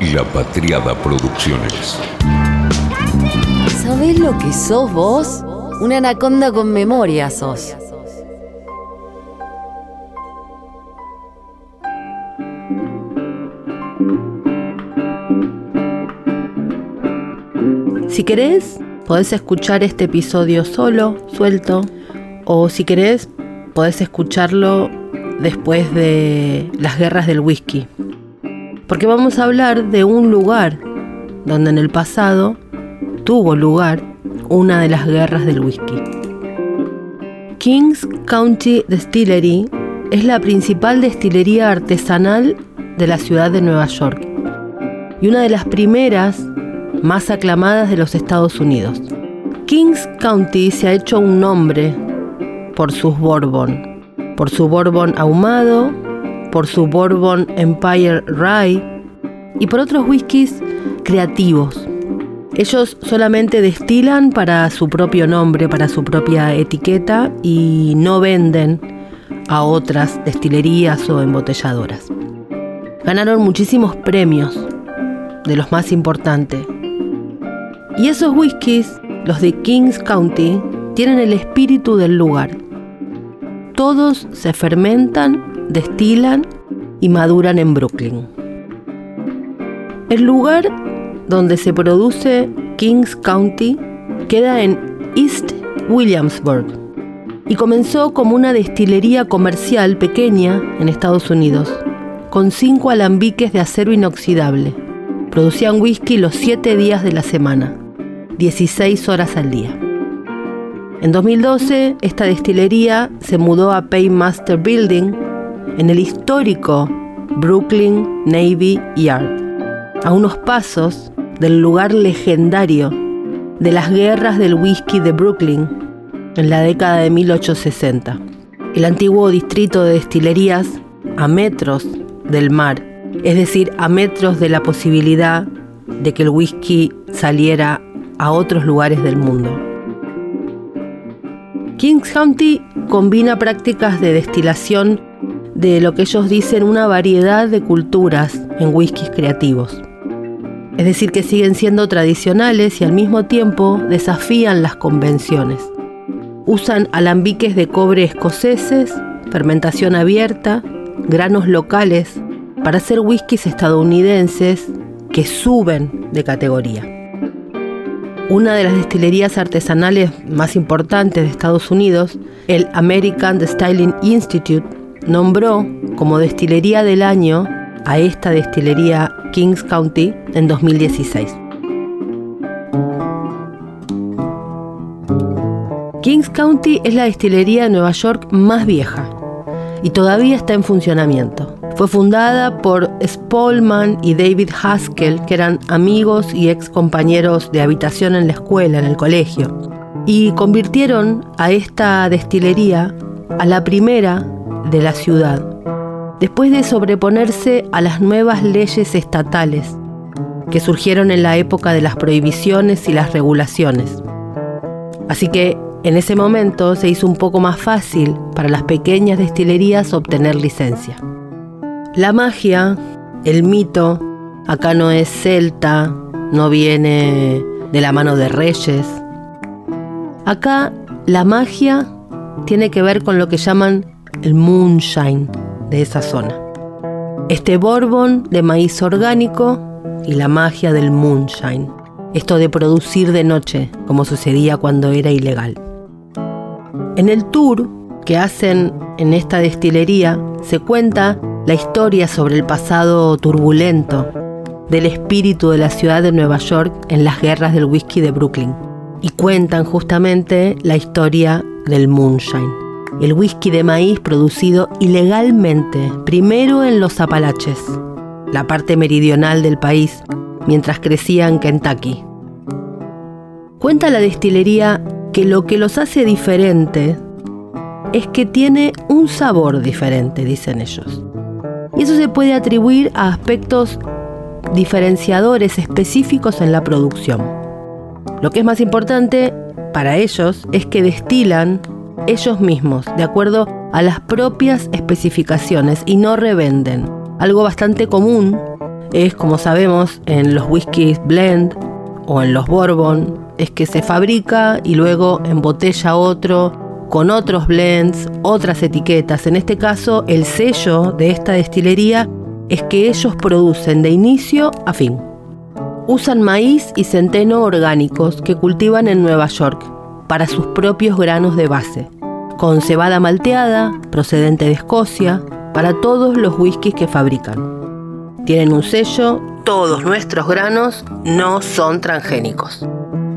La Patriada Producciones. ¿Sabés lo que sos vos? Una anaconda con memoria sos. Si querés, podés escuchar este episodio solo, suelto, o si querés, podés escucharlo después de las guerras del whisky. Porque vamos a hablar de un lugar donde en el pasado tuvo lugar una de las guerras del whisky. Kings County Distillery es la principal destilería artesanal de la ciudad de Nueva York y una de las primeras más aclamadas de los Estados Unidos. Kings County se ha hecho un nombre por sus bourbon, por su bourbon ahumado, por su bourbon Empire Rye y por otros whiskies creativos. Ellos solamente destilan para su propio nombre, para su propia etiqueta y no venden a otras destilerías o embotelladoras. Ganaron muchísimos premios, de los más importantes. Y esos whiskies, los de Kings County, tienen el espíritu del lugar. Todos se fermentan, destilan y maduran en Brooklyn. El lugar donde se produce Kings County queda en East Williamsburg y comenzó como una destilería comercial pequeña en Estados Unidos, con cinco alambiques de acero inoxidable. Producían whisky los siete días de la semana, 16 horas al día. En 2012, esta destilería se mudó a Paymaster Building en el histórico Brooklyn Navy Yard, a unos pasos del lugar legendario de las guerras del whisky de Brooklyn en la década de 1860. El antiguo distrito de destilerías a metros del mar, es decir, a metros de la posibilidad de que el whisky saliera a otros lugares del mundo. Kings County combina prácticas de destilación de lo que ellos dicen una variedad de culturas en whiskies creativos. Es decir, que siguen siendo tradicionales y al mismo tiempo desafían las convenciones. Usan alambiques de cobre escoceses, fermentación abierta, granos locales, para hacer whiskies estadounidenses que suben de categoría. Una de las destilerías artesanales más importantes de Estados Unidos, el American Distilling Institute, nombró como destilería del año a esta destilería Kings County en 2016. Kings County es la destilería de Nueva York más vieja y todavía está en funcionamiento. Fue fundada por Spallman y David Haskell, que eran amigos y ex compañeros de habitación en la escuela, en el colegio, y convirtieron a esta destilería a la primera de la ciudad, después de sobreponerse a las nuevas leyes estatales que surgieron en la época de las prohibiciones y las regulaciones. Así que en ese momento se hizo un poco más fácil para las pequeñas destilerías obtener licencia. La magia, el mito, acá no es celta, no viene de la mano de reyes. Acá la magia tiene que ver con lo que llaman el moonshine de esa zona. Este bourbon de maíz orgánico y la magia del moonshine. Esto de producir de noche, como sucedía cuando era ilegal. En el tour que hacen en esta destilería se cuenta la historia sobre el pasado turbulento del espíritu de la ciudad de Nueva York en las guerras del whisky de Brooklyn. Y cuentan justamente la historia del moonshine, el whisky de maíz producido ilegalmente, primero en los Apalaches, la parte meridional del país, mientras crecía en Kentucky. Cuenta la destilería que lo que los hace diferente es que tiene un sabor diferente, dicen ellos. Y eso se puede atribuir a aspectos diferenciadores específicos en la producción. Lo que es más importante para ellos es que destilan ellos mismos, de acuerdo a las propias especificaciones y no revenden. Algo bastante común es, como sabemos, en los whiskies blend o en los bourbon, es que se fabrica y luego embotella otro con otros blends, otras etiquetas. En este caso, el sello de esta destilería es que ellos producen de inicio a fin. Usan maíz y centeno orgánicos que cultivan en Nueva York para sus propios granos de base, con cebada malteada procedente de Escocia para todos los whiskies que fabrican. Tienen un sello, todos nuestros granos no son transgénicos.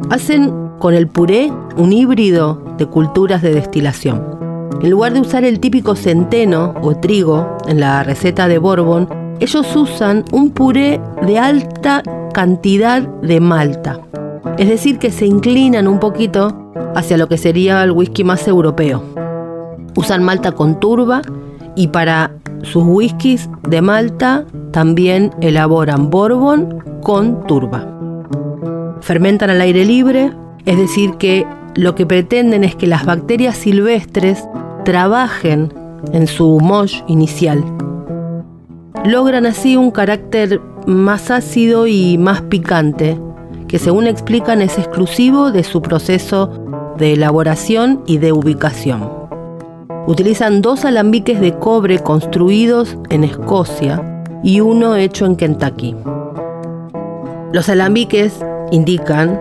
Hacen con el puré un híbrido de culturas de destilación. En lugar de usar el típico centeno o trigo en la receta de Bourbon, ellos usan un puré de alta cantidad de malta. Es decir, que se inclinan un poquito hacia lo que sería el whisky más europeo. Usan malta con turba y para sus whiskies de malta también elaboran bourbon con turba. Fermentan al aire libre, es decir, que lo que pretenden es que las bacterias silvestres trabajen en su mosh inicial logran así un carácter más ácido y más picante, que según explican es exclusivo de su proceso de elaboración y de ubicación. Utilizan dos alambiques de cobre construidos en Escocia y uno hecho en Kentucky. Los alambiques indican,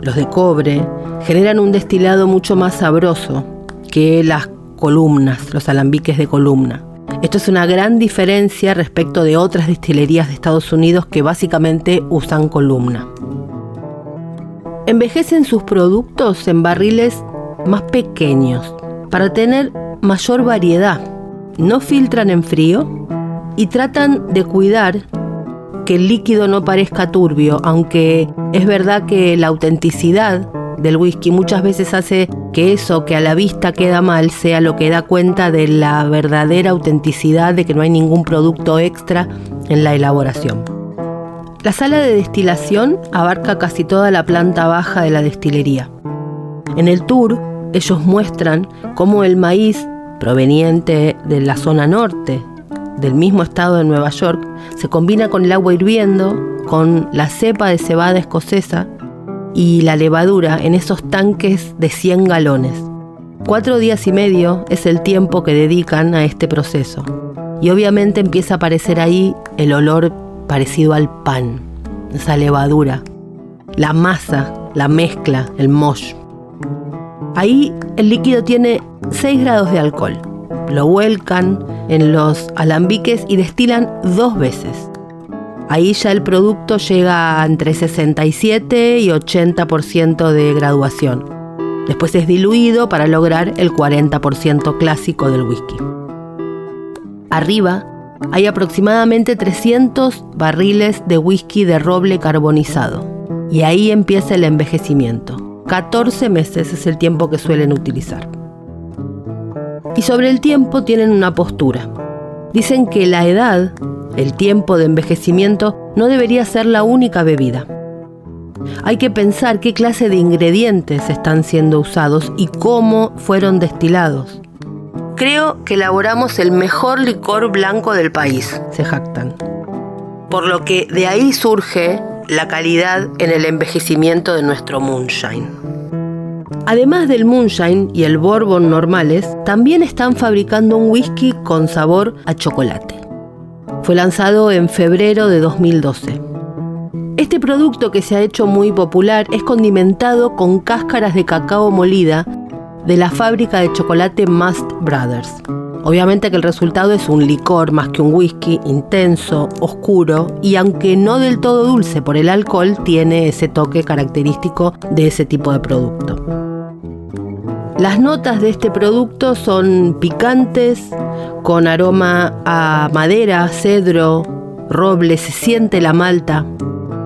los de cobre, generan un destilado mucho más sabroso que las columnas, los alambiques de columna. Esto es una gran diferencia respecto de otras destilerías de Estados Unidos que básicamente usan columna. Envejecen sus productos en barriles más pequeños para tener mayor variedad. No filtran en frío y tratan de cuidar que el líquido no parezca turbio, aunque es verdad que la autenticidad del whisky muchas veces hace que eso que a la vista queda mal sea lo que da cuenta de la verdadera autenticidad de que no hay ningún producto extra en la elaboración. La sala de destilación abarca casi toda la planta baja de la destilería. En el tour, ellos muestran cómo el maíz proveniente de la zona norte del mismo estado de Nueva York se combina con el agua hirviendo, con la cepa de cebada escocesa y la levadura en esos tanques de 100 galones. Cuatro días y medio es el tiempo que dedican a este proceso. Y obviamente empieza a aparecer ahí el olor parecido al pan, esa levadura, la masa, la mezcla, el mosh. Ahí el líquido tiene 6 grados de alcohol. Lo vuelcan en los alambiques y destilan dos veces. Ahí ya el producto llega a entre 67 y 80% de graduación. Después es diluido para lograr el 40% clásico del whisky. Arriba hay aproximadamente 300 barriles de whisky de roble carbonizado. Y ahí empieza el envejecimiento. 14 meses es el tiempo que suelen utilizar. Y sobre el tiempo tienen una postura. Dicen que la edad el tiempo de envejecimiento no debería ser la única bebida. Hay que pensar qué clase de ingredientes están siendo usados y cómo fueron destilados. Creo que elaboramos el mejor licor blanco del país, se jactan. Por lo que de ahí surge la calidad en el envejecimiento de nuestro moonshine. Además del moonshine y el bourbon normales, también están fabricando un whisky con sabor a chocolate. Fue lanzado en febrero de 2012. Este producto que se ha hecho muy popular es condimentado con cáscaras de cacao molida de la fábrica de chocolate Must Brothers. Obviamente que el resultado es un licor más que un whisky intenso, oscuro y aunque no del todo dulce por el alcohol, tiene ese toque característico de ese tipo de producto. Las notas de este producto son picantes, con aroma a madera, cedro, roble, se siente la malta.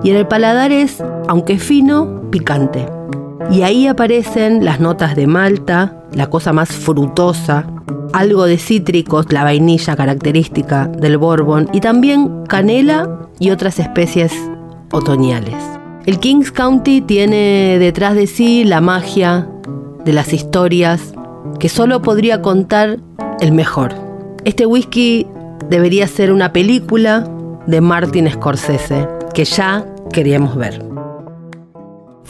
Y en el paladar es, aunque fino, picante. Y ahí aparecen las notas de malta, la cosa más frutosa, algo de cítricos, la vainilla característica del Bourbon, y también canela y otras especies otoñales. El Kings County tiene detrás de sí la magia de las historias que solo podría contar el mejor. Este whisky debería ser una película de Martin Scorsese, que ya queríamos ver.